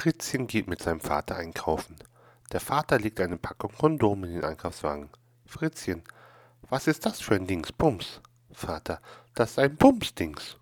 Fritzchen geht mit seinem Vater einkaufen. Der Vater legt eine Packung Kondome in den Einkaufswagen. Fritzchen, was ist das für ein Dingsbums? Vater, das ist ein Bumsdings.